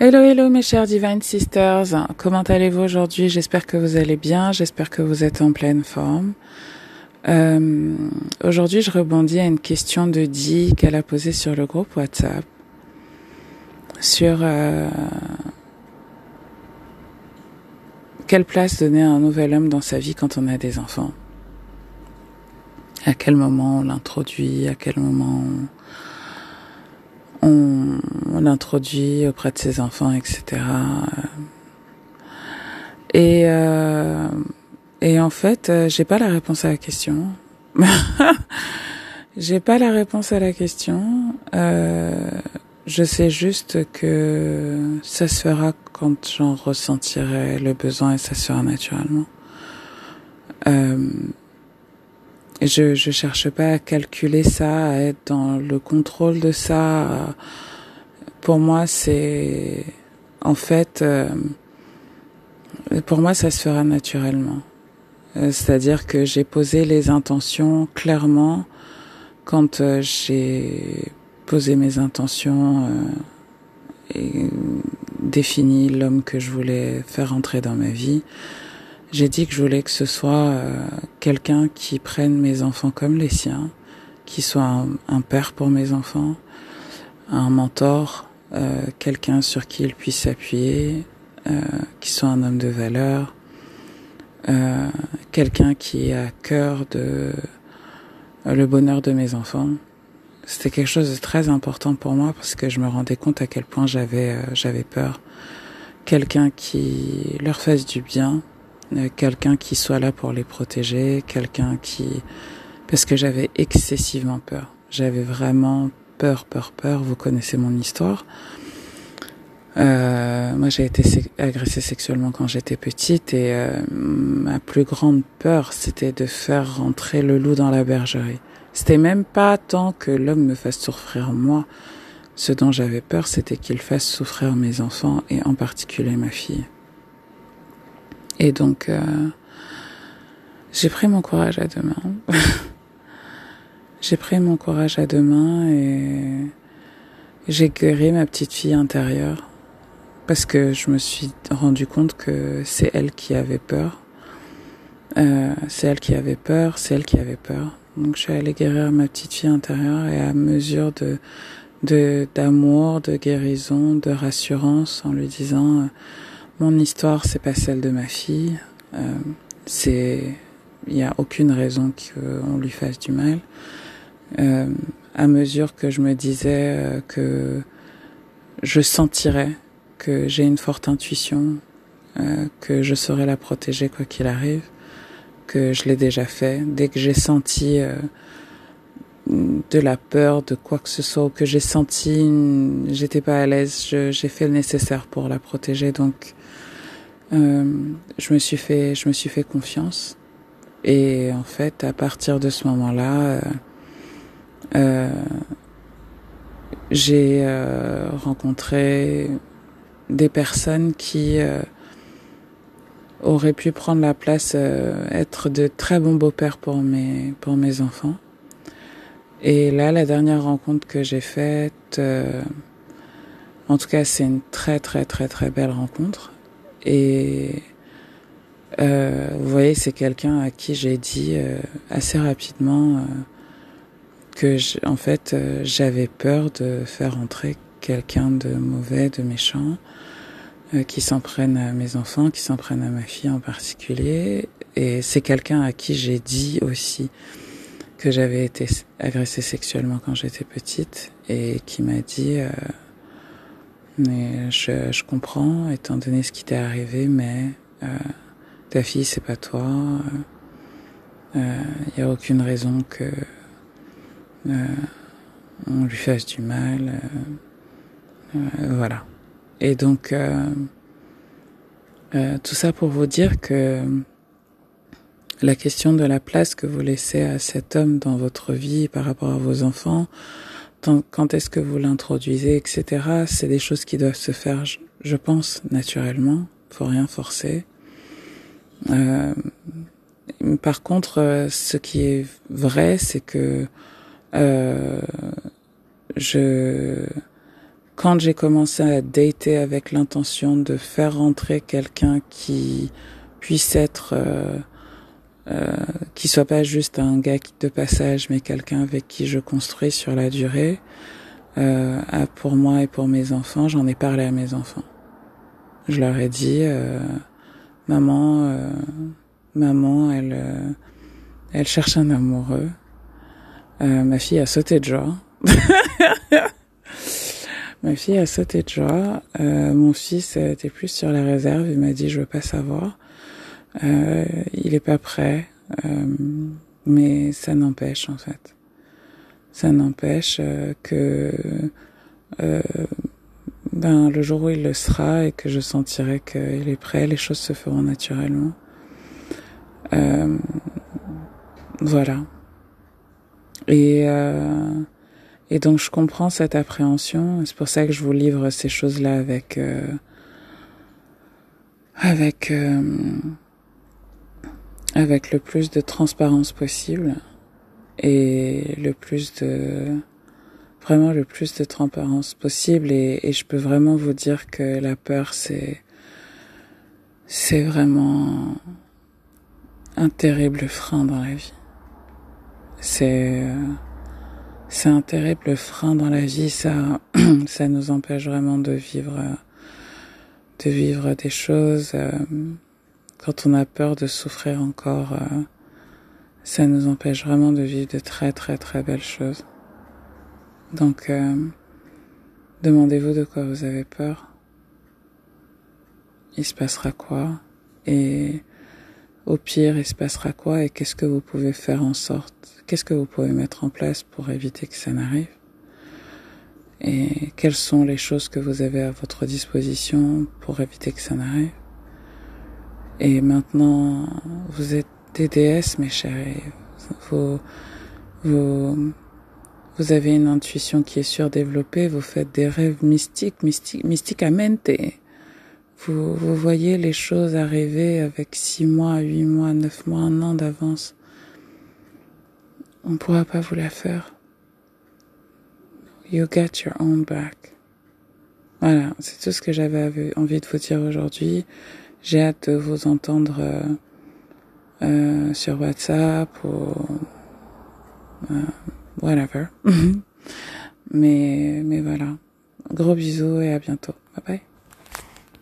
Hello, hello mes chers Divine Sisters. Comment allez-vous aujourd'hui? J'espère que vous allez bien, j'espère que vous êtes en pleine forme. Euh, aujourd'hui, je rebondis à une question de Di qu'elle a posée sur le groupe WhatsApp sur euh, quelle place donner à un nouvel homme dans sa vie quand on a des enfants? À quel moment on l'introduit, à quel moment on, l'introduit auprès de ses enfants, etc. Et, euh, et en fait, euh, j'ai pas la réponse à la question. j'ai pas la réponse à la question. Euh, je sais juste que ça se fera quand j'en ressentirai le besoin et ça se fera naturellement. Euh, je je cherche pas à calculer ça, à être dans le contrôle de ça. Pour moi, c'est en fait, euh, pour moi, ça se fera naturellement. Euh, c'est-à-dire que j'ai posé les intentions clairement quand euh, j'ai posé mes intentions et défini l'homme que je voulais faire entrer dans ma vie. J'ai dit que je voulais que ce soit quelqu'un qui prenne mes enfants comme les siens, qui soit un, père pour mes enfants, un mentor, euh, quelqu'un sur qui ils puissent s'appuyer, euh, qui soit un homme de valeur, quelqu'un qui a cœur de le bonheur de mes enfants. C'était quelque chose de très important pour moi parce que je me rendais compte à quel point j'avais j'avais peur. Quelqu'un qui leur fasse du bien, euh, quelqu'un qui soit là pour les protéger, quelqu'un qui... Parce que j'avais excessivement peur. J'avais vraiment peur, peur, peur. Vous connaissez mon histoire. Euh, moi, j'ai été agressée sexuellement quand j'étais petite et euh, ma plus grande peur, c'était de faire rentrer le loup dans la bergerie. C'était même pas tant que l'homme me fasse souffrir moi. Ce dont j'avais peur, c'était qu'il fasse souffrir mes enfants et en particulier ma fille. Et donc, euh, j'ai pris mon courage à deux mains. j'ai pris mon courage à deux mains et j'ai guéri ma petite fille intérieure parce que je me suis rendu compte que c'est elle qui avait peur. Euh, c'est elle qui avait peur, c'est elle qui avait peur. Donc je suis allée guérir ma petite fille intérieure et à mesure de d'amour, de guérison, de rassurance en lui disant mon histoire, c'est pas celle de ma fille. Euh, c'est, il n'y a aucune raison qu'on lui fasse du mal. Euh, à mesure que je me disais euh, que je sentirais que j'ai une forte intuition, euh, que je saurais la protéger quoi qu'il arrive, que je l'ai déjà fait. Dès que j'ai senti euh, de la peur de quoi que ce soit, que j'ai senti, j'étais pas à l'aise, j'ai fait le nécessaire pour la protéger. Donc, euh, je me suis fait, je me suis fait confiance. Et en fait, à partir de ce moment-là, euh j'ai euh, rencontré des personnes qui auraient pu prendre la place, être de très bons beaux-pères pour mes pour mes enfants. Et là, la dernière rencontre que j'ai faite, en tout cas, c'est une très très très très belle rencontre. Et euh, vous voyez, c'est quelqu'un à qui j'ai dit euh, assez rapidement euh, que, en fait, euh, j'avais peur de faire entrer quelqu'un de mauvais, de méchant, euh, qui s'en prenne à mes enfants, qui s'en prenne à ma fille en particulier. Et c'est quelqu'un à qui j'ai dit aussi que j'avais été agressée sexuellement quand j'étais petite et qui m'a dit mais je, je comprends, étant donné ce qui t'est arrivé, mais euh, ta fille, c'est pas toi. Il euh, n'y euh, a aucune raison que euh, on lui fasse du mal. Euh, voilà. Et donc, tout ça pour vous dire que la question de la place que vous laissez à cet homme dans votre vie par rapport à vos enfants, quand est-ce que vous l'introduisez, etc. C'est des choses qui doivent se faire, je pense, naturellement. Faut rien forcer. Euh, par contre, euh, ce qui est vrai, c'est que euh, je quand j'ai commencé à dater avec l'intention de faire rentrer quelqu'un qui puisse être euh, euh, qui soit pas juste un gars de passage, mais quelqu'un avec qui je construis sur la durée. Euh, pour moi et pour mes enfants, j'en ai parlé à mes enfants. Je leur ai dit, euh, maman, euh, maman, elle, elle cherche un amoureux. Ma fille a sauté de joie. ma fille a sauté de joie. mon fils était plus sur la réserve. Il m'a dit, je veux pas savoir. Euh, il est pas prêt, euh, mais ça n'empêche en fait. Ça n'empêche euh, que ben le jour où il le sera et que je sentirai qu'il est prêt, les choses se feront naturellement. voilà. Et et donc je comprends cette appréhension. C'est pour ça que je vous livre ces choses-là avec avec avec le plus de transparence possible et le plus de vraiment le plus de transparence possible et, et je peux vraiment vous dire que la peur c'est c'est vraiment un terrible frein dans la vie. C'est c'est un terrible frein dans la vie, ça ça nous empêche vraiment de vivre de vivre des choses euh, quand on a peur de souffrir encore, euh, ça nous empêche vraiment de vivre de très très très belles choses. Donc, euh, demandez-vous de quoi vous avez peur. Il se passera quoi? Et au pire, il se passera quoi Et qu'est-ce que vous pouvez faire en sorte Qu'est-ce que vous pouvez mettre en place pour éviter que ça n'arrive? Et quelles sont les choses que vous avez à votre disposition pour éviter que ça n'arrive? Et maintenant, vous êtes des déesses, mes chéris. Vous, vous, vous avez une intuition qui est surdéveloppée. Vous faites des rêves mystiques, mystiques, mysticamente. Vous, voyez les choses arriver avec six mois, huit mois, neuf mois, un an d'avance. On ne pourra pas vous la faire. You get your own back. Voilà, c'est tout ce que j'avais envie de vous dire aujourd'hui. J'ai hâte de vous entendre euh, euh, sur WhatsApp ou euh, whatever. mais mais voilà. Gros bisous et à bientôt. Bye bye.